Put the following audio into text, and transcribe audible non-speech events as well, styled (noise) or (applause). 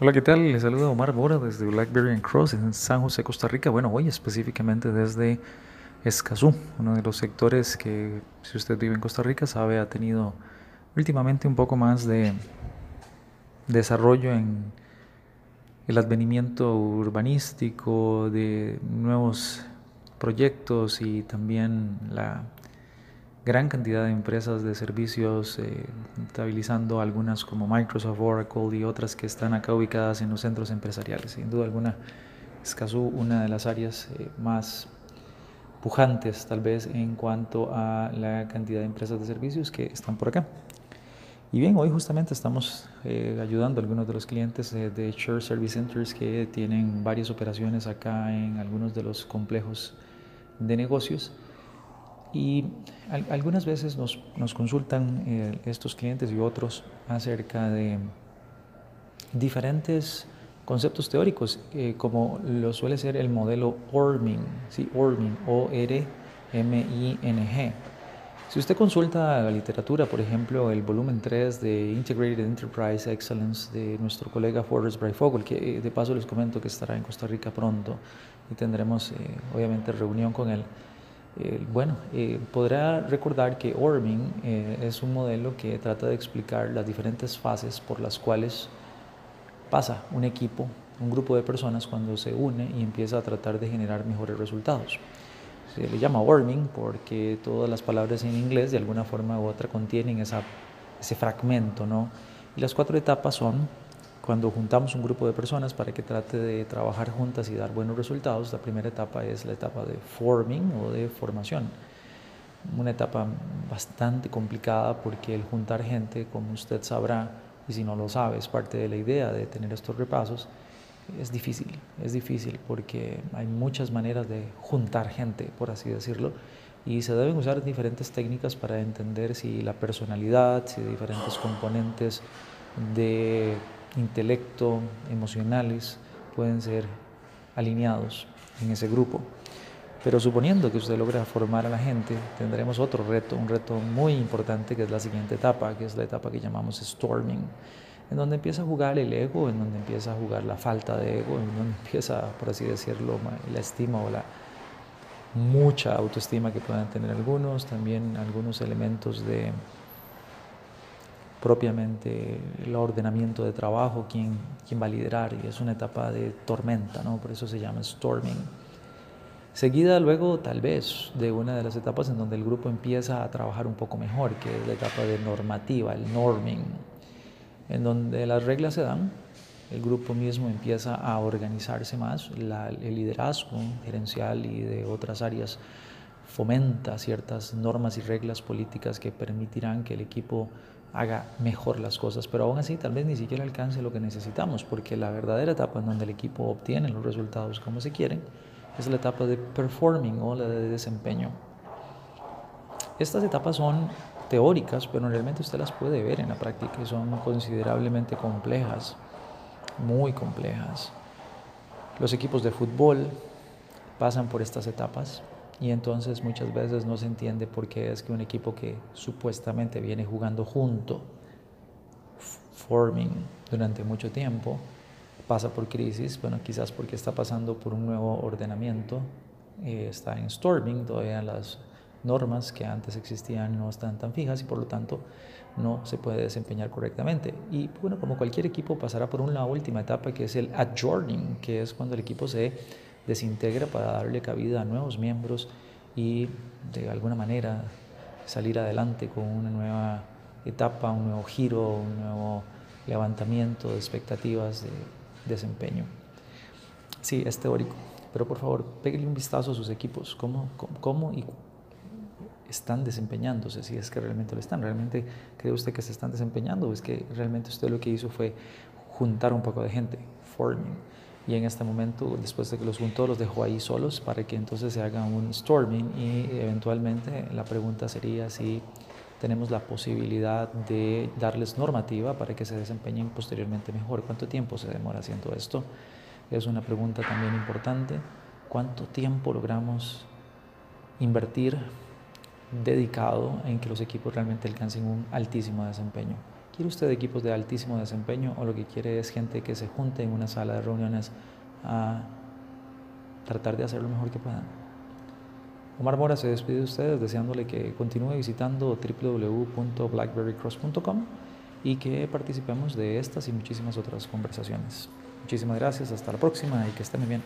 Hola, ¿qué tal? Les saluda Omar Bora desde Blackberry and Cross en San José, Costa Rica. Bueno, hoy específicamente desde Escazú, uno de los sectores que, si usted vive en Costa Rica, sabe ha tenido últimamente un poco más de desarrollo en el advenimiento urbanístico de nuevos proyectos y también la gran cantidad de empresas de servicios, eh, estabilizando algunas como Microsoft, Oracle y otras que están acá ubicadas en los centros empresariales. Sin duda alguna, Escazú, una de las áreas eh, más pujantes tal vez en cuanto a la cantidad de empresas de servicios que están por acá. Y bien, hoy justamente estamos eh, ayudando a algunos de los clientes de Share Service Centers que tienen varias operaciones acá en algunos de los complejos de negocios y algunas veces nos, nos consultan eh, estos clientes y otros acerca de diferentes conceptos teóricos, eh, como lo suele ser el modelo ORMING, ¿sí? ORMING, O-R-M-I-N-G. Si usted consulta la literatura, por ejemplo, el volumen 3 de Integrated Enterprise Excellence de nuestro colega Forrest Brayfogle, que eh, de paso les comento que estará en Costa Rica pronto y tendremos obviamente reunión con él, eh, bueno, eh, podrá recordar que Orming eh, es un modelo que trata de explicar las diferentes fases por las cuales pasa un equipo, un grupo de personas cuando se une y empieza a tratar de generar mejores resultados. Se le llama Orming porque todas las palabras en inglés de alguna forma u otra contienen ese fragmento, ¿no? Y las cuatro etapas son cuando juntamos un grupo de personas para que trate de trabajar juntas y dar buenos resultados, la primera etapa es la etapa de forming o de formación. Una etapa bastante complicada porque el juntar gente, como usted sabrá, y si no lo sabe, es parte de la idea de tener estos repasos, es difícil, es difícil porque hay muchas maneras de juntar gente, por así decirlo, y se deben usar diferentes técnicas para entender si la personalidad, si diferentes componentes de intelecto, emocionales, pueden ser alineados en ese grupo. Pero suponiendo que usted logra formar a la gente, tendremos otro reto, un reto muy importante que es la siguiente etapa, que es la etapa que llamamos storming, en donde empieza a jugar el ego, en donde empieza a jugar la falta de ego, en donde (laughs) empieza, por así decirlo, la estima o la mucha autoestima que puedan tener algunos, también algunos elementos de propiamente el ordenamiento de trabajo, quién, quién va a liderar, y es una etapa de tormenta, ¿no? por eso se llama storming. Seguida luego tal vez de una de las etapas en donde el grupo empieza a trabajar un poco mejor, que es la etapa de normativa, el norming, en donde las reglas se dan, el grupo mismo empieza a organizarse más, el liderazgo gerencial y de otras áreas fomenta ciertas normas y reglas políticas que permitirán que el equipo haga mejor las cosas, pero aún así tal vez ni siquiera alcance lo que necesitamos, porque la verdadera etapa en donde el equipo obtiene los resultados como se quieren es la etapa de performing o la de desempeño. Estas etapas son teóricas, pero realmente usted las puede ver en la práctica y son considerablemente complejas, muy complejas. Los equipos de fútbol pasan por estas etapas y entonces muchas veces no se entiende por qué es que un equipo que supuestamente viene jugando junto, forming durante mucho tiempo, pasa por crisis, bueno, quizás porque está pasando por un nuevo ordenamiento, eh, está en storming, todavía las normas que antes existían no están tan fijas y por lo tanto no se puede desempeñar correctamente. Y bueno, como cualquier equipo pasará por una última etapa que es el adjourning, que es cuando el equipo se desintegra para darle cabida a nuevos miembros y de alguna manera salir adelante con una nueva etapa, un nuevo giro, un nuevo levantamiento de expectativas de desempeño. Sí, es teórico, pero por favor, pégale un vistazo a sus equipos, cómo, cómo, y están desempeñándose, si es que realmente lo están. ¿Realmente cree usted que se están desempeñando o es que realmente usted lo que hizo fue juntar un poco de gente, forming? Y en este momento, después de que los juntó, los dejó ahí solos para que entonces se haga un storming y eventualmente la pregunta sería si tenemos la posibilidad de darles normativa para que se desempeñen posteriormente mejor. ¿Cuánto tiempo se demora haciendo esto? Es una pregunta también importante. ¿Cuánto tiempo logramos invertir dedicado en que los equipos realmente alcancen un altísimo desempeño? ¿Quiere usted equipos de altísimo desempeño o lo que quiere es gente que se junte en una sala de reuniones a tratar de hacer lo mejor que puedan? Omar Mora se despide de ustedes deseándole que continúe visitando www.blackberrycross.com y que participemos de estas y muchísimas otras conversaciones. Muchísimas gracias, hasta la próxima y que estén bien.